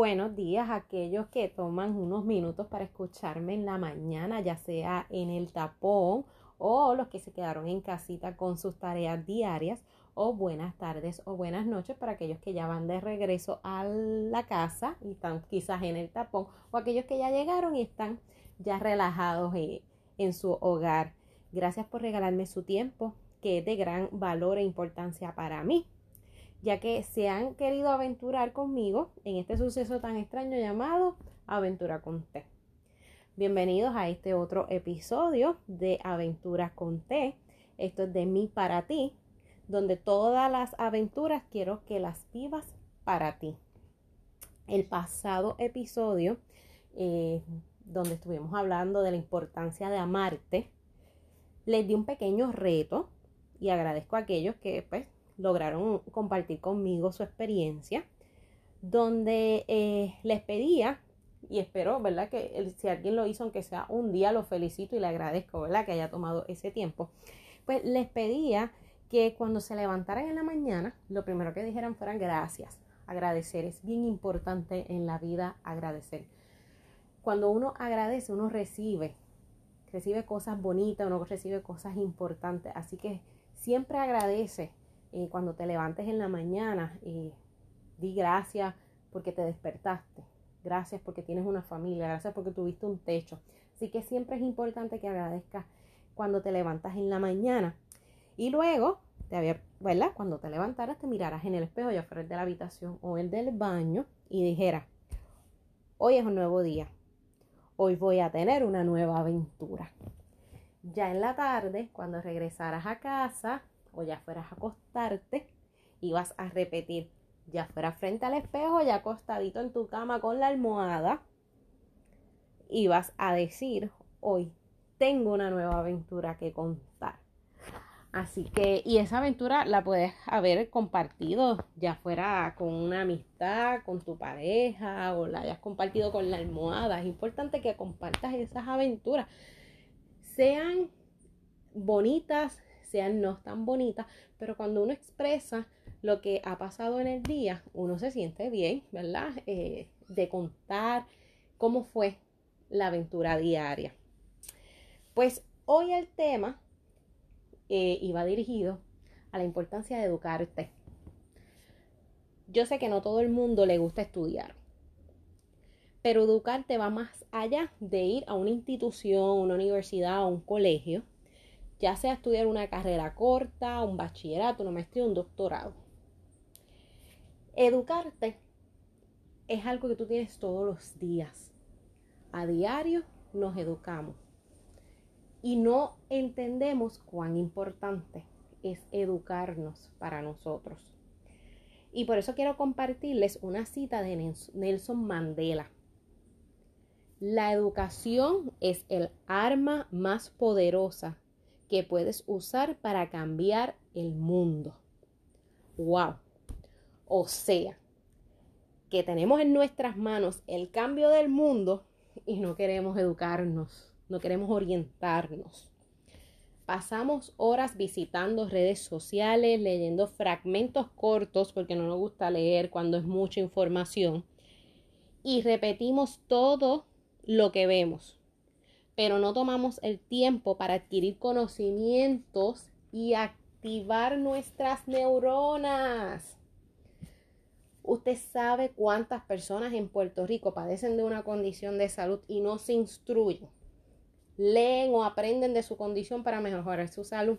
buenos días a aquellos que toman unos minutos para escucharme en la mañana, ya sea en el tapón o los que se quedaron en casita con sus tareas diarias o buenas tardes o buenas noches para aquellos que ya van de regreso a la casa y están quizás en el tapón o aquellos que ya llegaron y están ya relajados en, en su hogar. Gracias por regalarme su tiempo que es de gran valor e importancia para mí ya que se han querido aventurar conmigo en este suceso tan extraño llamado Aventura con Té. Bienvenidos a este otro episodio de Aventura con Té. Esto es de mí para ti, donde todas las aventuras quiero que las vivas para ti. El pasado episodio, eh, donde estuvimos hablando de la importancia de amarte, les di un pequeño reto y agradezco a aquellos que pues lograron compartir conmigo su experiencia, donde eh, les pedía, y espero, ¿verdad? Que si alguien lo hizo, aunque sea un día, lo felicito y le agradezco, ¿verdad? Que haya tomado ese tiempo. Pues les pedía que cuando se levantaran en la mañana, lo primero que dijeran fueran gracias. Agradecer es bien importante en la vida agradecer. Cuando uno agradece, uno recibe, recibe cosas bonitas, uno recibe cosas importantes. Así que siempre agradece cuando te levantes en la mañana, eh, di gracias porque te despertaste, gracias porque tienes una familia, gracias porque tuviste un techo. Así que siempre es importante que agradezcas cuando te levantas en la mañana. Y luego, te había, ¿verdad? Cuando te levantaras, te miraras en el espejo, ya fuera de la habitación o el del baño, y dijeras, hoy es un nuevo día, hoy voy a tener una nueva aventura. Ya en la tarde, cuando regresaras a casa, o ya fueras a acostarte y vas a repetir, ya fuera frente al espejo, ya acostadito en tu cama con la almohada y vas a decir, hoy tengo una nueva aventura que contar. Así que, y esa aventura la puedes haber compartido, ya fuera con una amistad, con tu pareja, o la hayas compartido con la almohada. Es importante que compartas esas aventuras. Sean bonitas, sean no tan bonitas, pero cuando uno expresa lo que ha pasado en el día, uno se siente bien, ¿verdad? Eh, de contar cómo fue la aventura diaria. Pues hoy el tema eh, iba dirigido a la importancia de educarte. Yo sé que no todo el mundo le gusta estudiar, pero educarte va más allá de ir a una institución, una universidad o un colegio ya sea estudiar una carrera corta, un bachillerato, una maestría, un doctorado. Educarte es algo que tú tienes todos los días. A diario nos educamos y no entendemos cuán importante es educarnos para nosotros. Y por eso quiero compartirles una cita de Nelson Mandela. La educación es el arma más poderosa que puedes usar para cambiar el mundo. ¡Wow! O sea, que tenemos en nuestras manos el cambio del mundo y no queremos educarnos, no queremos orientarnos. Pasamos horas visitando redes sociales, leyendo fragmentos cortos porque no nos gusta leer cuando es mucha información y repetimos todo lo que vemos pero no tomamos el tiempo para adquirir conocimientos y activar nuestras neuronas. Usted sabe cuántas personas en Puerto Rico padecen de una condición de salud y no se instruyen. Leen o aprenden de su condición para mejorar su salud.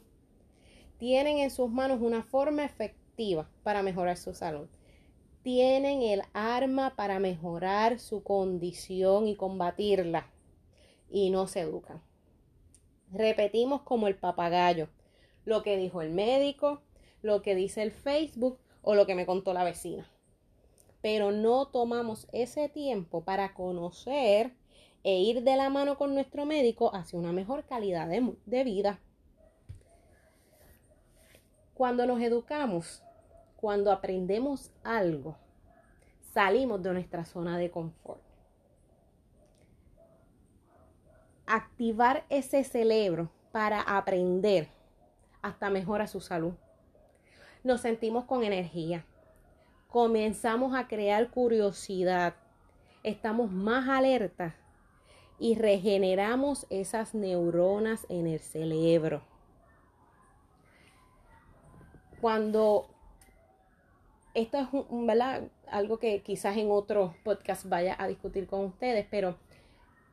Tienen en sus manos una forma efectiva para mejorar su salud. Tienen el arma para mejorar su condición y combatirla y no se educan. Repetimos como el papagayo lo que dijo el médico, lo que dice el Facebook o lo que me contó la vecina. Pero no tomamos ese tiempo para conocer e ir de la mano con nuestro médico hacia una mejor calidad de, de vida. Cuando nos educamos, cuando aprendemos algo, salimos de nuestra zona de confort. Activar ese cerebro para aprender, hasta mejora su salud. Nos sentimos con energía. Comenzamos a crear curiosidad estamos más alertas y regeneramos esas neuronas en el cerebro. Cuando esto es ¿verdad? algo que quizás en otro podcast vaya a discutir con ustedes, pero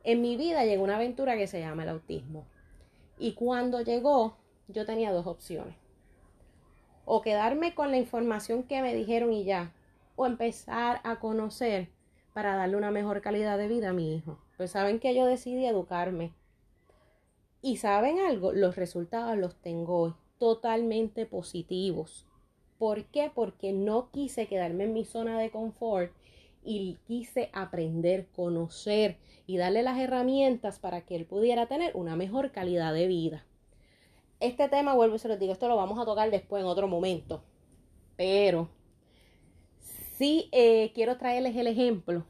en mi vida llegó una aventura que se llama el autismo. Y cuando llegó, yo tenía dos opciones. O quedarme con la información que me dijeron y ya, o empezar a conocer para darle una mejor calidad de vida a mi hijo. Pues saben que yo decidí educarme. Y saben algo, los resultados los tengo hoy totalmente positivos. ¿Por qué? Porque no quise quedarme en mi zona de confort y quise aprender, conocer y darle las herramientas para que él pudiera tener una mejor calidad de vida. Este tema, vuelvo y se los digo, esto lo vamos a tocar después en otro momento. Pero sí eh, quiero traerles el ejemplo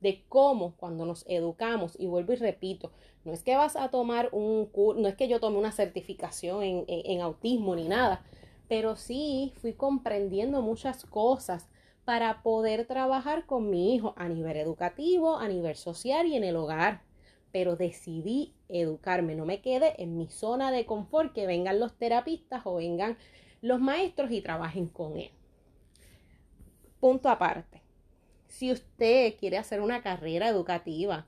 de cómo cuando nos educamos, y vuelvo y repito, no es que vas a tomar un curso, no es que yo tome una certificación en autismo ni nada, pero sí fui comprendiendo muchas cosas para poder trabajar con mi hijo a nivel educativo, a nivel social y en el hogar. Pero decidí educarme, no me quede en mi zona de confort, que vengan los terapistas o vengan los maestros y trabajen con él. Punto aparte. Si usted quiere hacer una carrera educativa,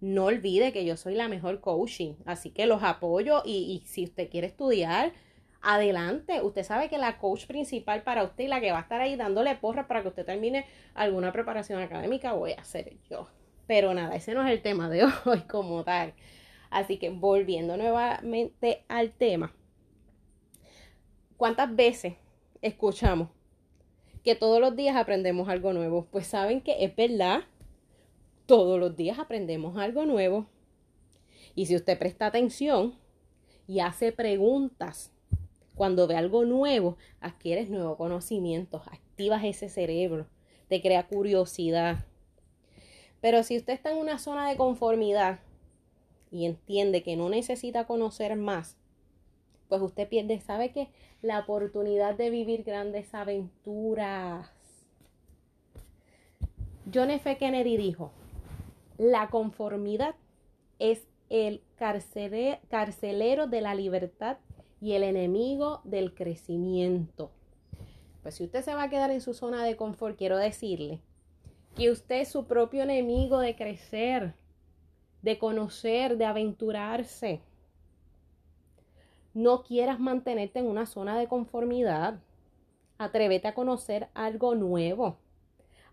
no olvide que yo soy la mejor coaching, así que los apoyo y, y si usted quiere estudiar, adelante. Usted sabe que la coach principal para usted y la que va a estar ahí dándole porras para que usted termine alguna preparación académica voy a ser yo. Pero nada, ese no es el tema de hoy como tal. Así que volviendo nuevamente al tema. ¿Cuántas veces escuchamos que todos los días aprendemos algo nuevo? Pues saben que es verdad. Todos los días aprendemos algo nuevo. Y si usted presta atención y hace preguntas cuando ve algo nuevo, adquieres nuevos conocimientos, activas ese cerebro, te crea curiosidad. Pero si usted está en una zona de conformidad y entiende que no necesita conocer más, pues usted pierde, ¿sabe qué? La oportunidad de vivir grandes aventuras. John F. Kennedy dijo, la conformidad es el carcelero de la libertad y el enemigo del crecimiento. Pues si usted se va a quedar en su zona de confort, quiero decirle que usted es su propio enemigo de crecer, de conocer, de aventurarse. No quieras mantenerte en una zona de conformidad. Atrévete a conocer algo nuevo.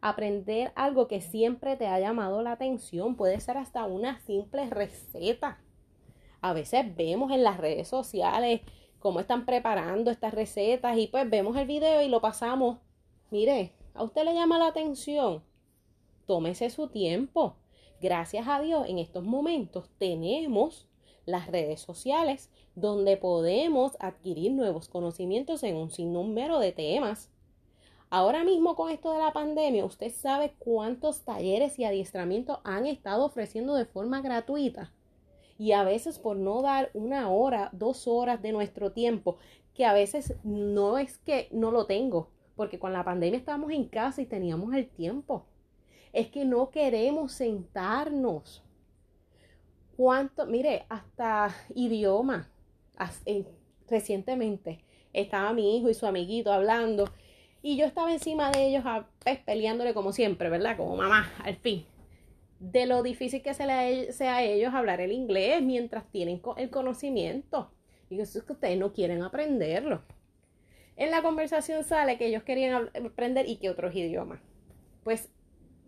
Aprender algo que siempre te ha llamado la atención. Puede ser hasta una simple receta. A veces vemos en las redes sociales cómo están preparando estas recetas y pues vemos el video y lo pasamos. Mire, a usted le llama la atención. Tómese su tiempo. Gracias a Dios, en estos momentos tenemos las redes sociales donde podemos adquirir nuevos conocimientos en un sinnúmero de temas. Ahora mismo con esto de la pandemia, usted sabe cuántos talleres y adiestramientos han estado ofreciendo de forma gratuita y a veces por no dar una hora, dos horas de nuestro tiempo, que a veces no es que no lo tengo, porque con la pandemia estábamos en casa y teníamos el tiempo. Es que no queremos sentarnos. ¿Cuánto? Mire, hasta idioma. Recientemente estaba mi hijo y su amiguito hablando y yo estaba encima de ellos pues, peleándole como siempre, ¿verdad? Como mamá, al fin de lo difícil que se sea a ellos hablar el inglés mientras tienen el conocimiento. Y eso es que ustedes no quieren aprenderlo. En la conversación sale que ellos querían aprender y que otros idiomas. Pues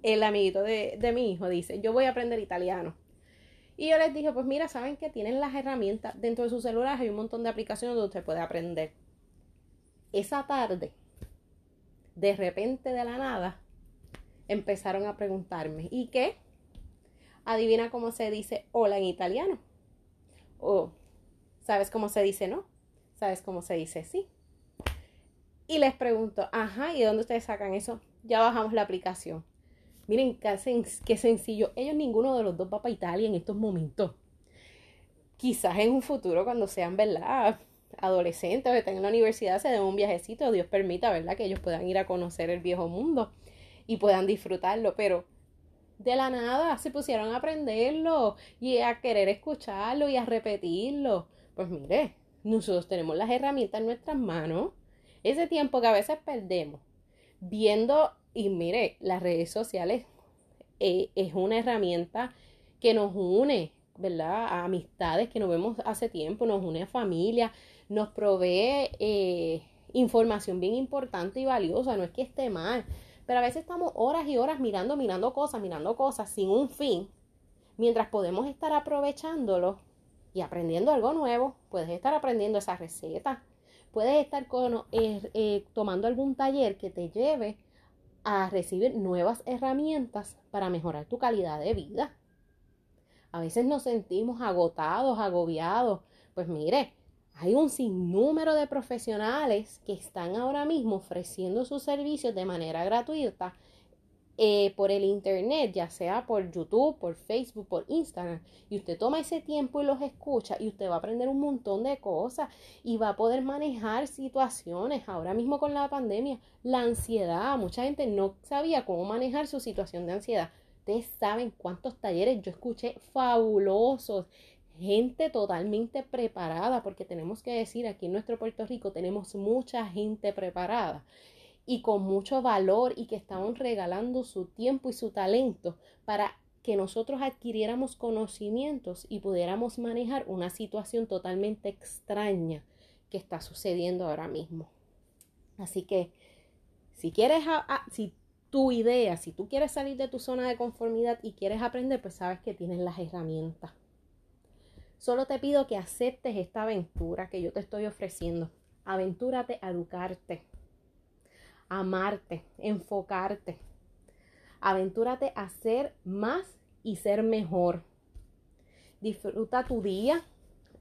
el amiguito de, de mi hijo dice, yo voy a aprender italiano. Y yo les dije, pues mira, saben que tienen las herramientas dentro de su celular, hay un montón de aplicaciones donde usted puede aprender. Esa tarde, de repente de la nada, empezaron a preguntarme, ¿y qué? Adivina cómo se dice hola en italiano. O, ¿sabes cómo se dice no? ¿Sabes cómo se dice sí? Y les pregunto, ajá, ¿y de dónde ustedes sacan eso? Ya bajamos la aplicación. Miren qué, sencillo. Ellos ninguno de los dos va para Italia en estos momentos. Quizás en un futuro, cuando sean, ¿verdad? Adolescentes o estén en la universidad, se den un viajecito. Dios permita, ¿verdad? Que ellos puedan ir a conocer el viejo mundo y puedan disfrutarlo. Pero de la nada se pusieron a aprenderlo y a querer escucharlo y a repetirlo. Pues mire, nosotros tenemos las herramientas en nuestras manos. Ese tiempo que a veces perdemos viendo, y mire, las redes sociales eh, es una herramienta que nos une, ¿verdad? A amistades que nos vemos hace tiempo, nos une a familia, nos provee eh, información bien importante y valiosa, no es que esté mal, pero a veces estamos horas y horas mirando, mirando cosas, mirando cosas sin un fin, mientras podemos estar aprovechándolo y aprendiendo algo nuevo, puedes estar aprendiendo esa receta, puedes estar eh, eh, tomando algún taller que te lleve a recibir nuevas herramientas para mejorar tu calidad de vida. A veces nos sentimos agotados, agobiados. Pues mire, hay un sinnúmero de profesionales que están ahora mismo ofreciendo sus servicios de manera gratuita eh, por el internet, ya sea por YouTube, por Facebook, por Instagram, y usted toma ese tiempo y los escucha y usted va a aprender un montón de cosas y va a poder manejar situaciones. Ahora mismo con la pandemia, la ansiedad, mucha gente no sabía cómo manejar su situación de ansiedad. Ustedes saben cuántos talleres yo escuché fabulosos gente totalmente preparada, porque tenemos que decir, aquí en nuestro Puerto Rico tenemos mucha gente preparada y con mucho valor y que estaban regalando su tiempo y su talento para que nosotros adquiriéramos conocimientos y pudiéramos manejar una situación totalmente extraña que está sucediendo ahora mismo. Así que si quieres, si tu idea, si tú quieres salir de tu zona de conformidad y quieres aprender, pues sabes que tienes las herramientas. Solo te pido que aceptes esta aventura que yo te estoy ofreciendo. Aventúrate a educarte amarte, enfocarte. Aventúrate a ser más y ser mejor. Disfruta tu día,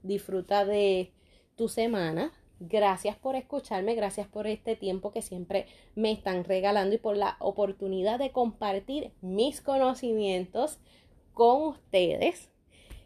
disfruta de tu semana. Gracias por escucharme, gracias por este tiempo que siempre me están regalando y por la oportunidad de compartir mis conocimientos con ustedes.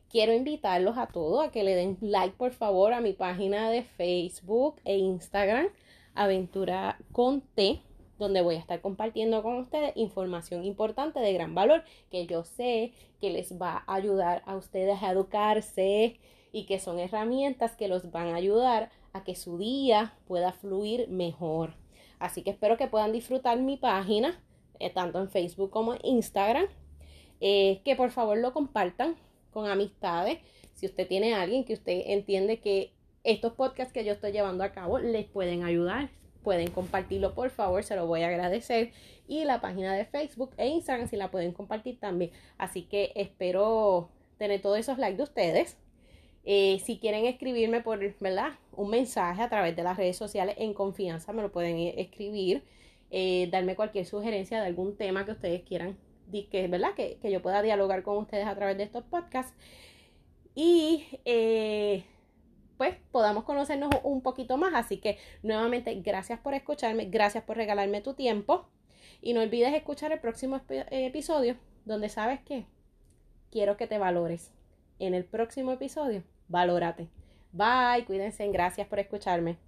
Quiero invitarlos a todos a que le den like por favor a mi página de Facebook e Instagram Aventura con T, donde voy a estar compartiendo con ustedes información importante de gran valor que yo sé que les va a ayudar a ustedes a educarse y que son herramientas que los van a ayudar a que su día pueda fluir mejor. Así que espero que puedan disfrutar mi página, eh, tanto en Facebook como en Instagram. Eh, que por favor lo compartan con amistades. Si usted tiene a alguien que usted entiende que estos podcasts que yo estoy llevando a cabo les pueden ayudar. Pueden compartirlo, por favor, se lo voy a agradecer. Y la página de Facebook e Instagram, si la pueden compartir también. Así que espero tener todos esos likes de ustedes. Eh, si quieren escribirme por, ¿verdad? Un mensaje a través de las redes sociales en confianza, me lo pueden escribir. Eh, darme cualquier sugerencia de algún tema que ustedes quieran, que, ¿verdad? Que, que yo pueda dialogar con ustedes a través de estos podcasts. Y eh, pues podamos conocernos un poquito más. Así que nuevamente gracias por escucharme, gracias por regalarme tu tiempo y no olvides escuchar el próximo episodio donde sabes que quiero que te valores. En el próximo episodio, valórate. Bye, cuídense, gracias por escucharme.